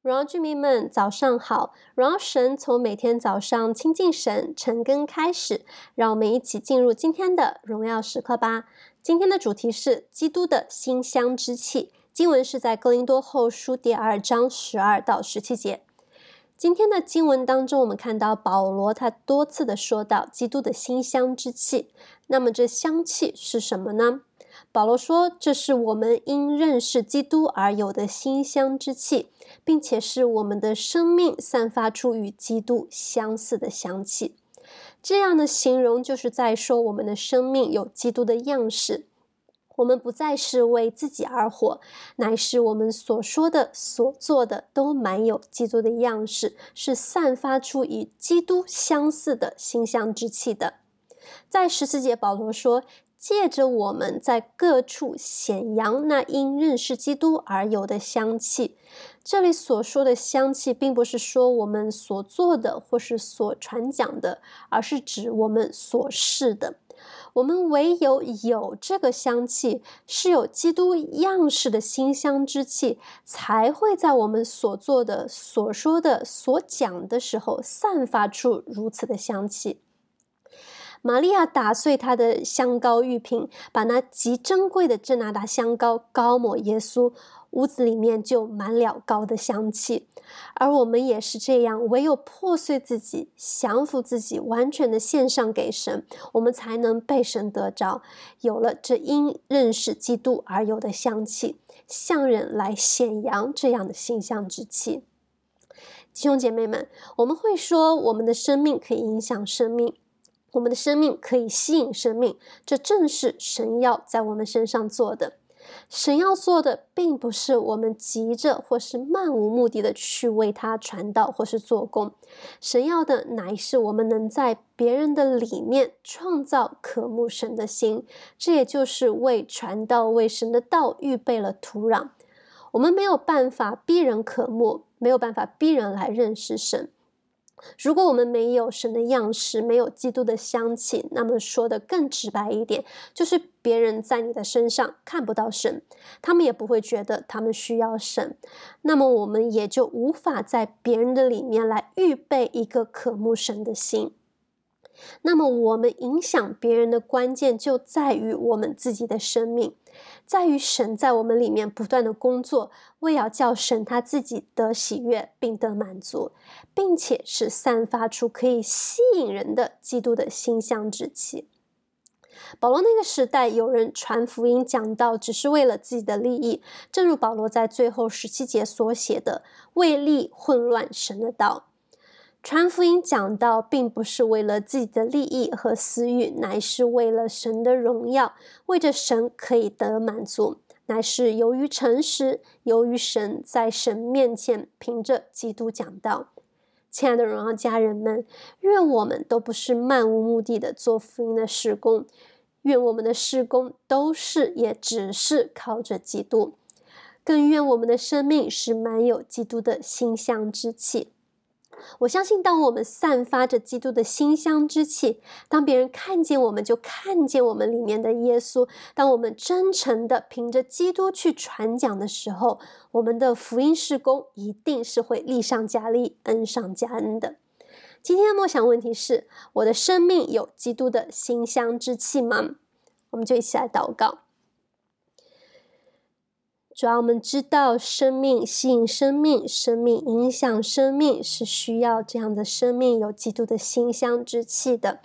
荣耀居民们，早上好！荣耀神从每天早上亲近神、晨更开始，让我们一起进入今天的荣耀时刻吧。今天的主题是基督的馨香之气，经文是在哥林多后书第二章十二到十七节。今天的经文当中，我们看到保罗他多次的说到基督的馨香之气。那么这香气是什么呢？保罗说：“这是我们因认识基督而有的馨香之气，并且是我们的生命散发出与基督相似的香气。这样的形容就是在说我们的生命有基督的样式。我们不再是为自己而活，乃是我们所说的、所做的都满有基督的样式，是散发出与基督相似的馨香之气的。”在十四节，保罗说。借着我们在各处显扬那因认识基督而有的香气，这里所说的香气，并不是说我们所做的或是所传讲的，而是指我们所示的。我们唯有有这个香气，是有基督样式的馨香之气，才会在我们所做的、所说的、所讲的时候，散发出如此的香气。玛利亚打碎她的香膏玉瓶，把那极珍贵的真哪哒香膏膏抹耶稣，屋子里面就满了膏的香气。而我们也是这样，唯有破碎自己，降服自己，完全的献上给神，我们才能被神得着，有了这因认识基督而有的香气，向人来显扬这样的馨香之气。弟兄姐妹们，我们会说，我们的生命可以影响生命。我们的生命可以吸引生命，这正是神要在我们身上做的。神要做的，并不是我们急着或是漫无目的的去为他传道或是做工。神要的，乃是我们能在别人的里面创造渴慕神的心。这也就是为传道、为神的道预备了土壤。我们没有办法逼人渴慕，没有办法逼人来认识神。如果我们没有神的样式，没有基督的香气，那么说的更直白一点，就是别人在你的身上看不到神，他们也不会觉得他们需要神，那么我们也就无法在别人的里面来预备一个渴慕神的心。那么我们影响别人的关键就在于我们自己的生命，在于神在我们里面不断的工作，为要叫神他自己得喜悦并得满足，并且是散发出可以吸引人的基督的馨香之气。保罗那个时代有人传福音讲道，只是为了自己的利益，正如保罗在最后十七节所写的：“为利混乱神的道。”传福音讲道，并不是为了自己的利益和私欲，乃是为了神的荣耀，为着神可以得满足，乃是由于诚实，由于神在神面前凭着基督讲道。亲爱的荣耀家人们，愿我们都不是漫无目的的做福音的事工，愿我们的事工都是也只是靠着基督，更愿我们的生命是满有基督的馨香之气。我相信，当我们散发着基督的馨香之气，当别人看见我们，就看见我们里面的耶稣。当我们真诚的凭着基督去传讲的时候，我们的福音事工一定是会力上加力、恩上加恩的。今天的默想问题是：我的生命有基督的馨香之气吗？我们就一起来祷告。主要我们知道，生命吸引生命，生命影响生命，是需要这样的生命有基督的馨香之气的。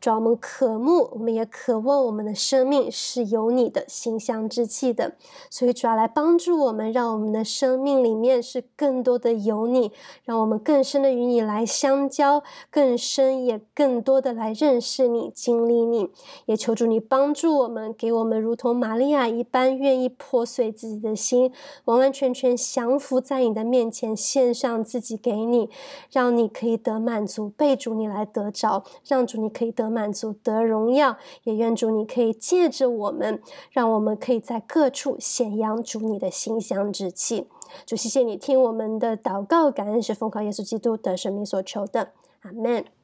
主要我们渴慕，我们也渴望我们的生命是有你的馨香之气的。所以主要来帮助我们，让我们的生命里面是更多的有你，让我们更深的与你来相交，更深也更多的来认识你、经历你。也求主你帮助我们，给我们如同玛利亚一般愿意破碎自己的心完完全全降服在你的面前，献上自己给你，让你可以得满足，被主你来得着，让主你可以得满足，得荣耀。也愿主你可以借着我们，让我们可以在各处显扬主你的馨香之气。主，谢谢你听我们的祷告，感恩是奉靠耶稣基督得胜名所求的，阿门。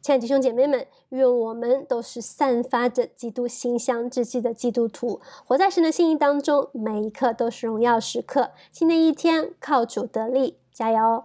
亲爱的弟兄姐妹们，愿我们都是散发着基督馨香之气的基督徒，活在神的心意当中，每一刻都是荣耀时刻。新的一天，靠主得力，加油！